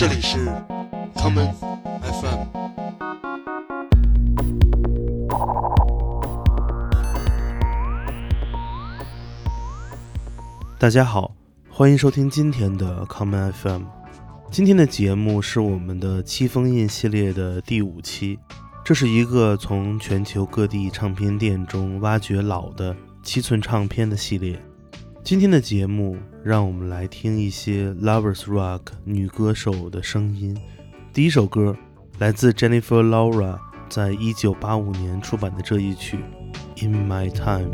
这里是 common FM。大家好，欢迎收听今天的 common FM。今天的节目是我们的七封印系列的第五期，这是一个从全球各地唱片店中挖掘老的七寸唱片的系列。今天的节目，让我们来听一些 Lovers Rock 女歌手的声音。第一首歌来自 Jennifer Laura 在一九八五年出版的这一曲《In My Time》。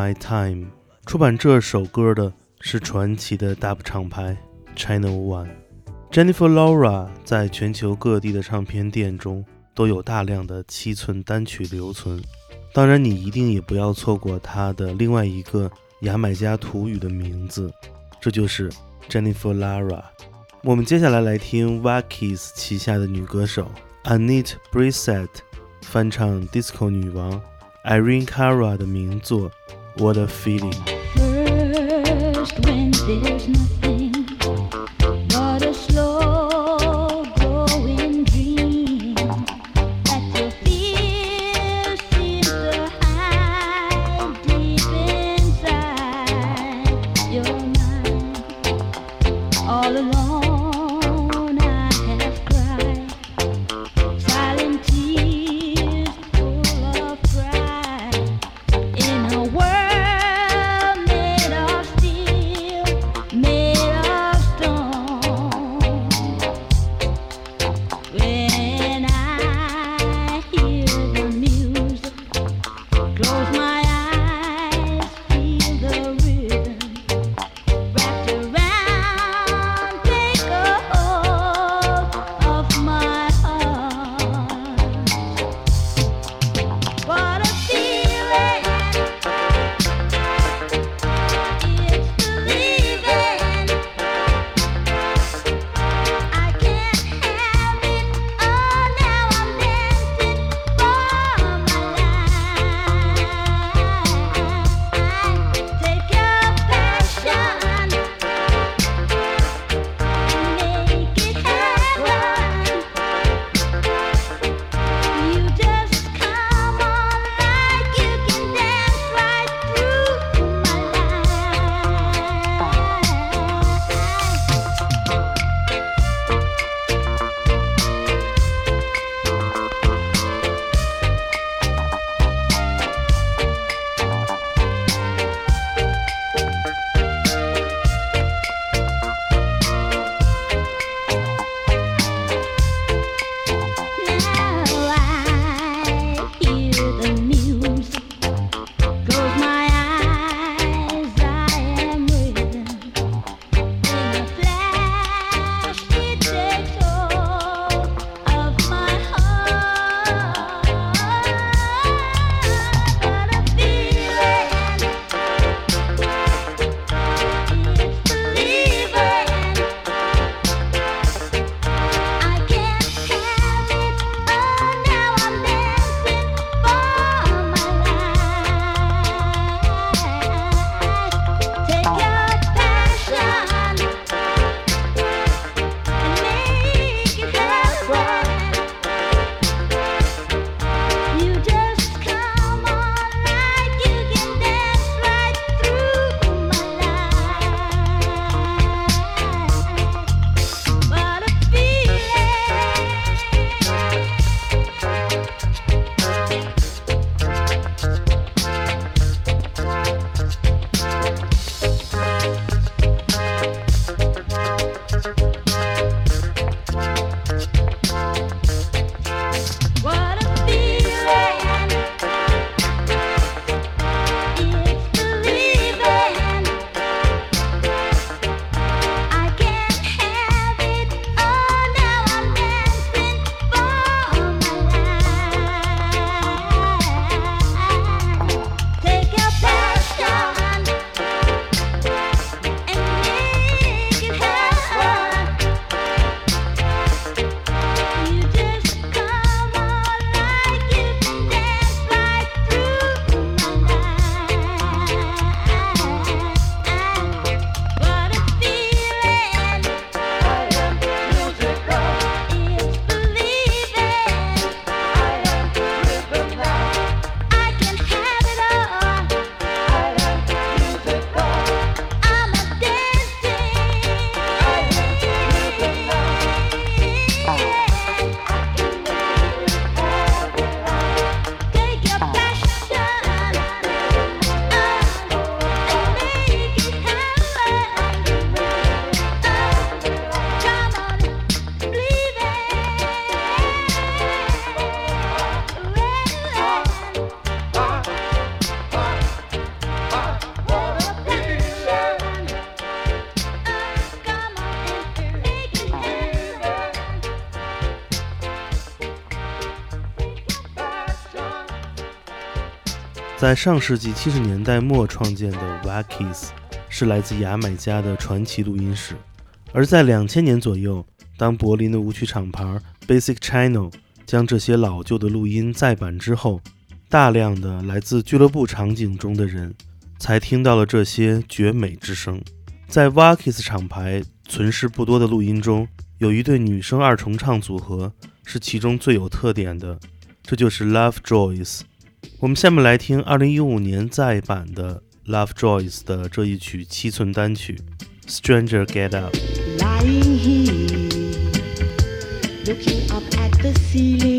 My Time，出版这首歌的是传奇的 Dub 厂牌 China One。Jennifer Laura 在全球各地的唱片店中都有大量的七寸单曲留存。当然，你一定也不要错过她的另外一个牙买加土语的名字，这就是 Jennifer Laura。我们接下来来听 w a k i s 旗下的女歌手 Annette Brissett 翻唱 Disco 女王。Irene Cara 的名作《What a Feeling》。在上世纪七十年代末创建的 Wakis 是来自牙买加的传奇录音室，而在两千年左右，当柏林的舞曲厂牌 Basic Channel 将这些老旧的录音再版之后，大量的来自俱乐部场景中的人才听到了这些绝美之声。在 Wakis 厂牌存世不多的录音中，有一对女生二重唱组合是其中最有特点的，这就是 Love Joyce。我们下面来听二零一五年再版的 love joyce 的这一曲七寸单曲 stranger get up lying here looking up at the ceiling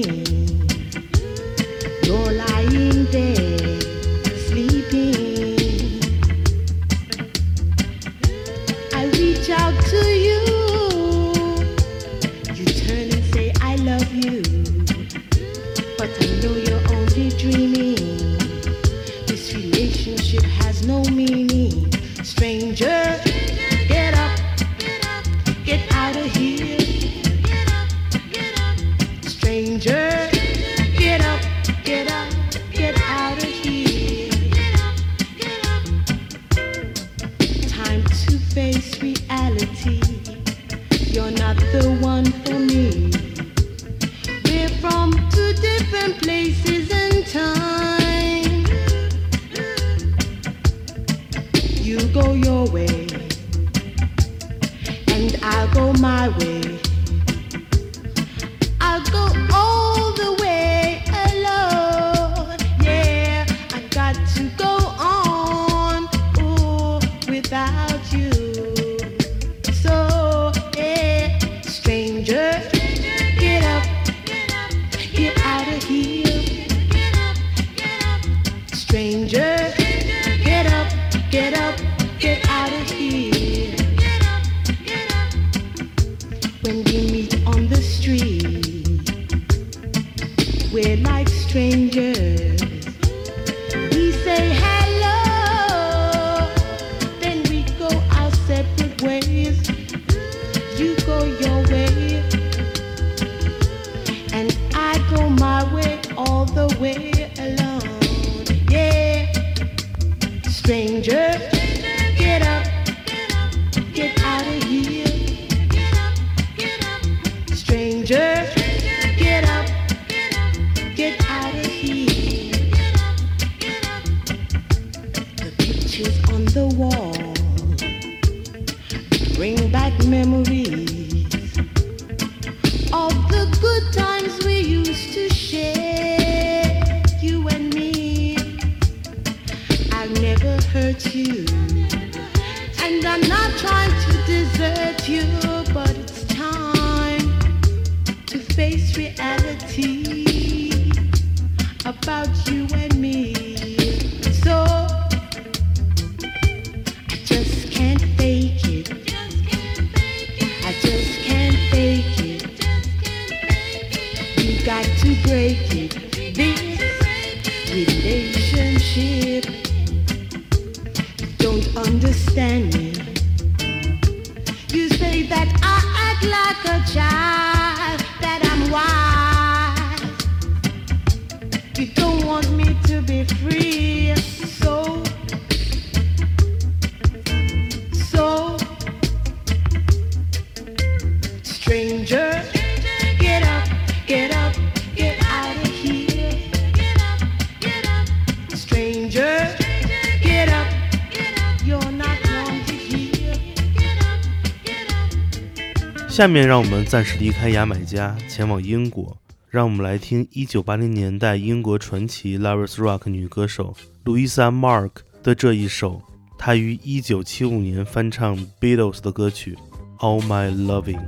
my way. movie. 下面让我们暂时离开牙买加，前往英国。让我们来听1980年代英国传奇 Lovers Rock 女歌手 Louisa Mark 的这一首，她于1975年翻唱 Beatles 的歌曲《All My Loving》。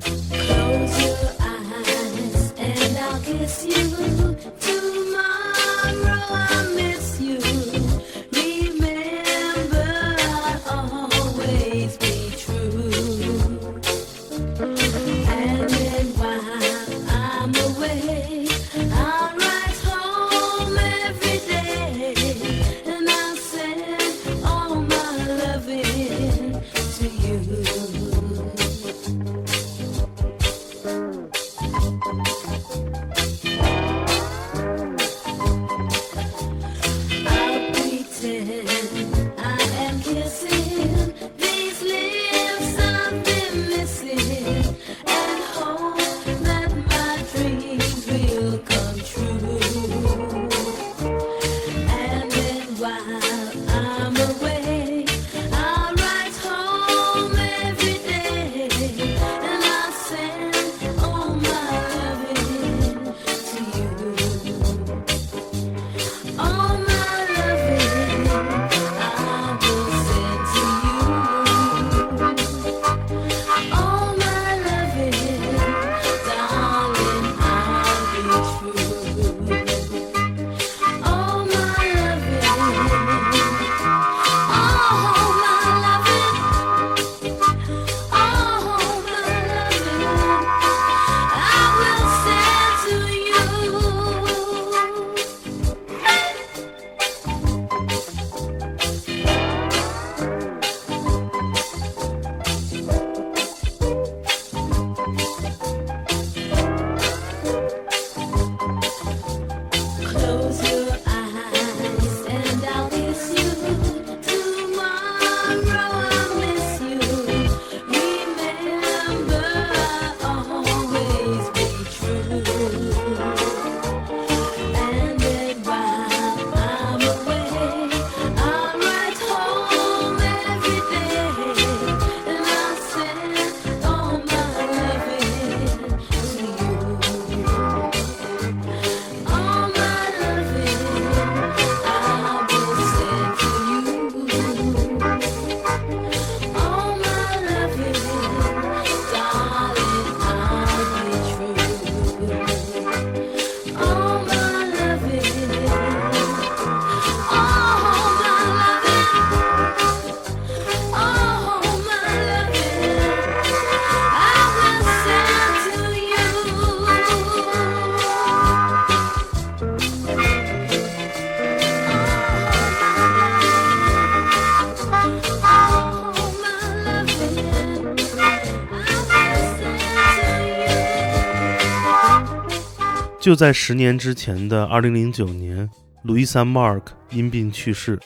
就在十年之前的2009年，路易莎· Mark 因病去世。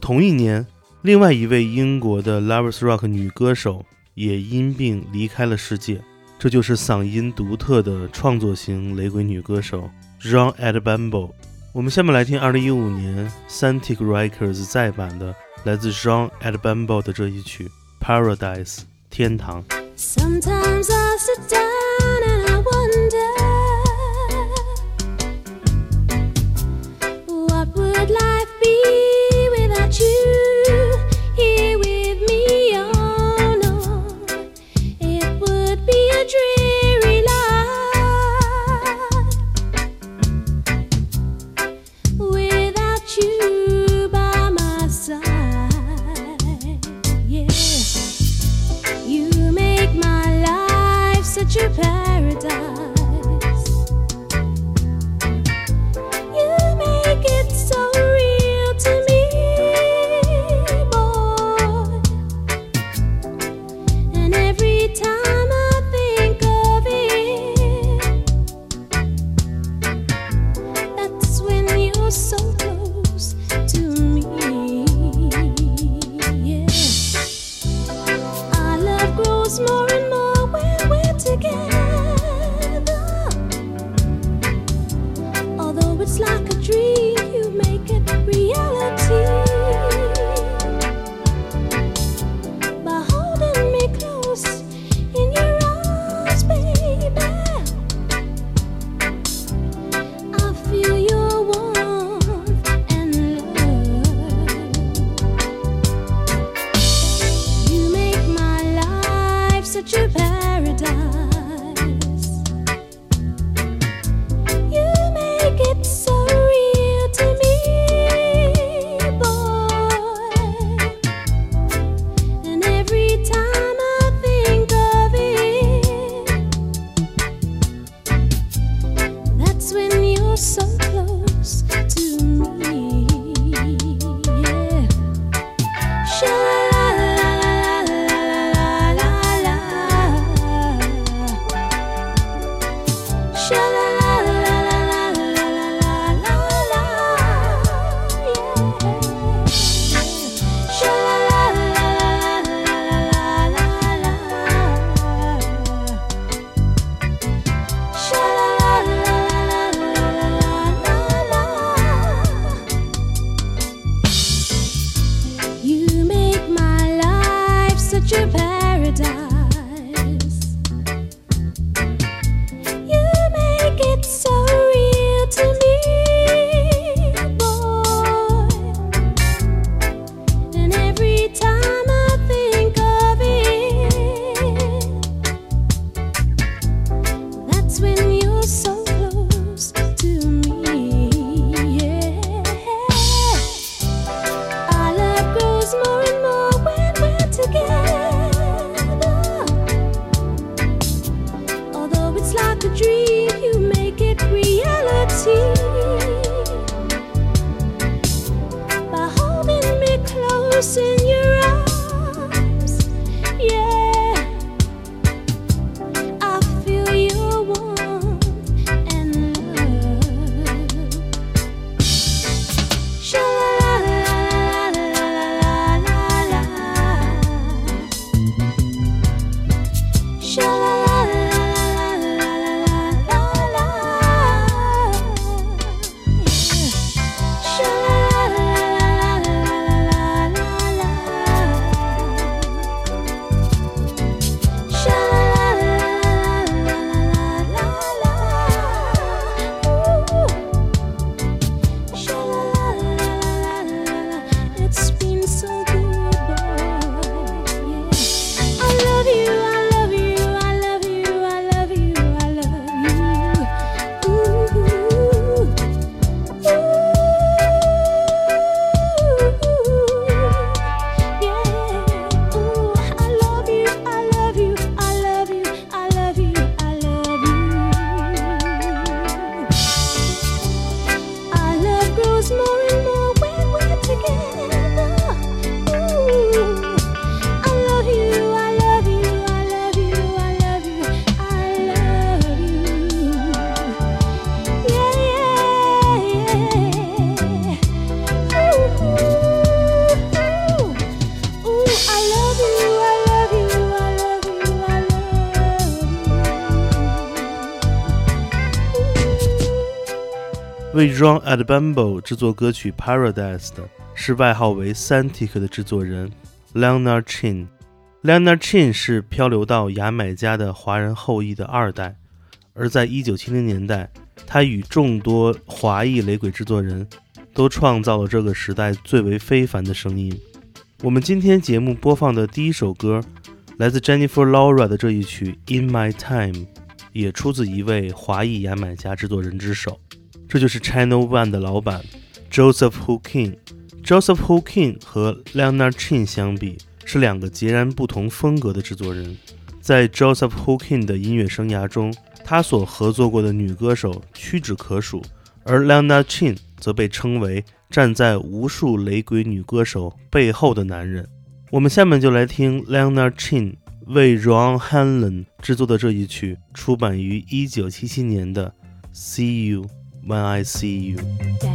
同一年，另外一位英国的 Lovers Rock 女歌手也因病离开了世界。这就是嗓音独特的创作型雷鬼女歌手 Ron Adbambo。我们下面来听2015年 Santic Records 再版的来自 Ron Adbambo 的这一曲《Paradise》天堂。Sometimes I sit down and wonder Adbambo 制作歌曲《Paradise》的是外号为 Santic 的制作人 Leonard Chin。Leonard Chin 是漂流到牙买加的华人后裔的二代，而在1970年代，他与众多华裔雷鬼制作人都创造了这个时代最为非凡的声音。我们今天节目播放的第一首歌，来自 Jennifer Laura 的这一曲《In My Time》，也出自一位华裔牙买加制作人之手。这就是 Channel One 的老板 Joseph Hookin。Joseph Hookin 和 Leonard Chin 相比，是两个截然不同风格的制作人。在 Joseph Hookin 的音乐生涯中，他所合作过的女歌手屈指可数，而 Leonard Chin 则被称为。站在无数雷鬼女歌手背后的男人，我们下面就来听 Leonard Chin 为 Ron Hanlon 制作的这一曲，出版于1977年的《See You When I See You》。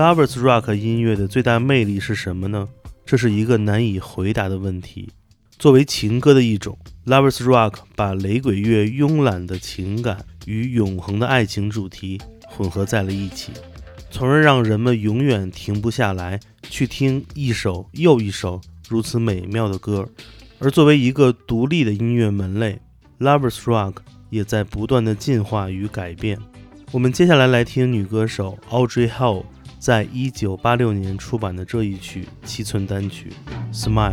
Lovers Rock 音乐的最大魅力是什么呢？这是一个难以回答的问题。作为情歌的一种，Lovers Rock 把雷鬼乐慵懒的情感与永恒的爱情主题混合在了一起，从而让人们永远停不下来去听一首又一首如此美妙的歌。而作为一个独立的音乐门类，Lovers Rock 也在不断的进化与改变。我们接下来来听女歌手 Audrey Hall 在一九八六年出版的这一曲七寸单曲《Smile》。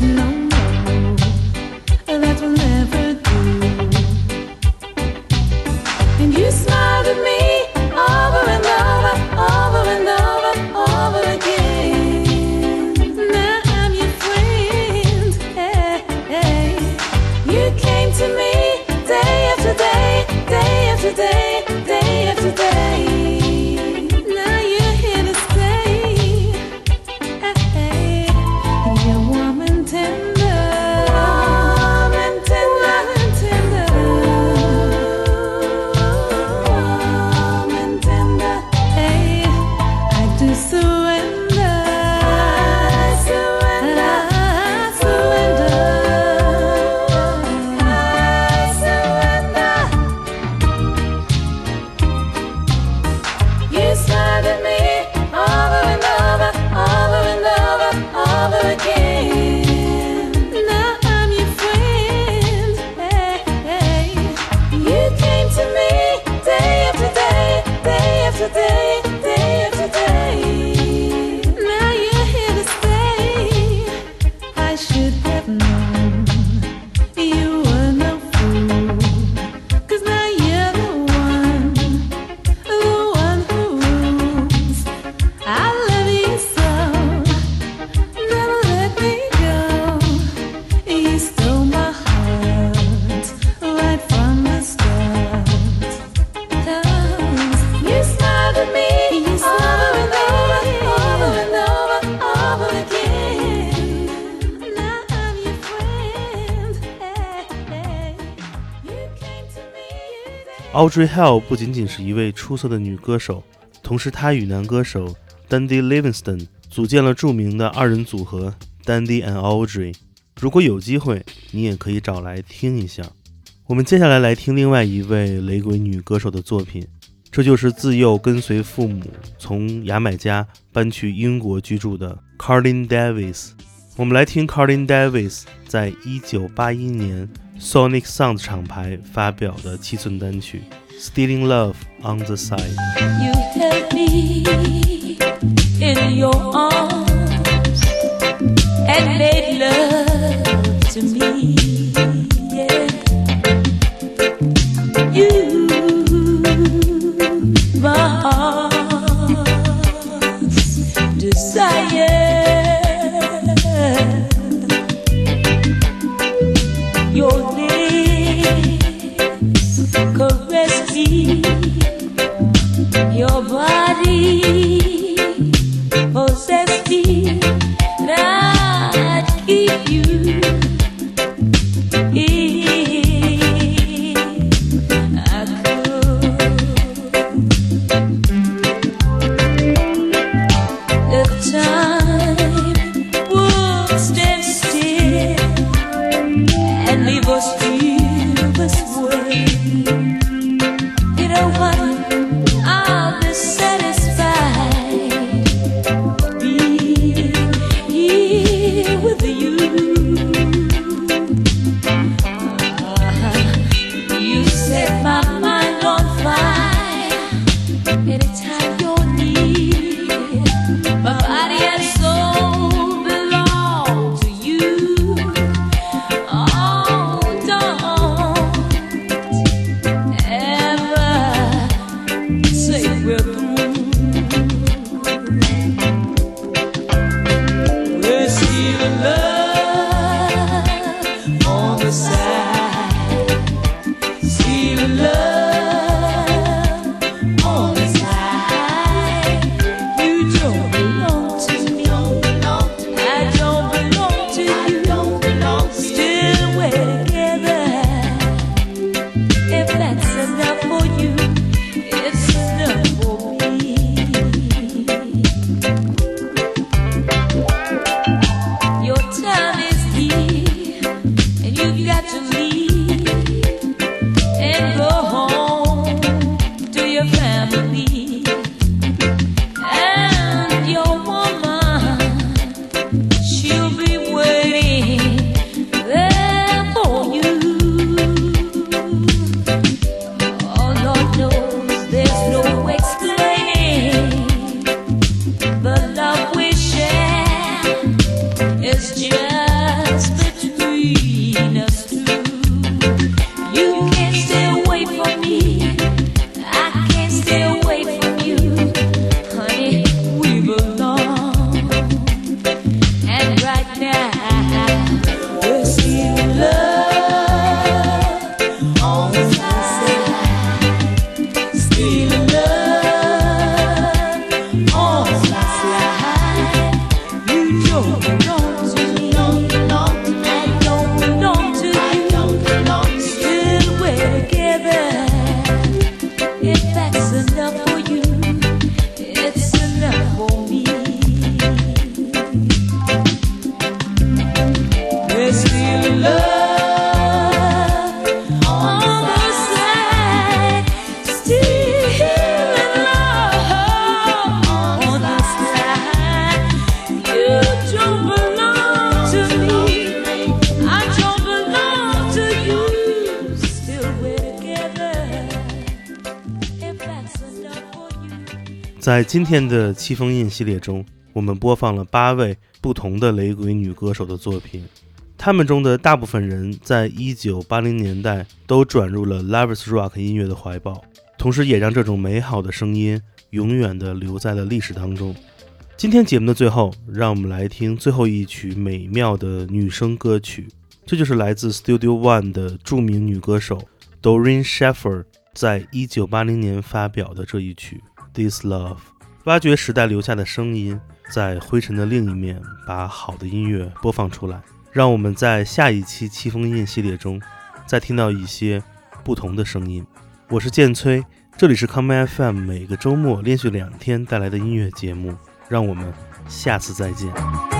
You said I should have known Audrey hall 不仅仅是一位出色的女歌手，同时她与男歌手 Dandy Livingston 组建了著名的二人组合 Dandy and Audrey。如果有机会，你也可以找来听一下。我们接下来来听另外一位雷鬼女歌手的作品，这就是自幼跟随父母从牙买加搬去英国居住的 Carlin Davis。我们来听 Carlin Davis 在1981年 Sonic Sound 厂牌发表的七寸单曲《Stealing Love on the Side》。 You held me in your arms and made love to me. Is just 今天的七封印系列中，我们播放了八位不同的雷鬼女歌手的作品，他们中的大部分人在一九八零年代都转入了 Lovers Rock 音乐的怀抱，同时也让这种美好的声音永远地留在了历史当中。今天节目的最后，让我们来听最后一曲美妙的女声歌曲，这就是来自 Studio One 的著名女歌手 Doreen Sheffer 在一九八零年发表的这一曲《This Love》，挖掘时代留下的声音，在灰尘的另一面，把好的音乐播放出来，让我们在下一期七封印系列中，再听到一些不同的声音。我是建崔，这里是康麦 FM，每个周末连续两天带来的音乐节目，让我们下次再见。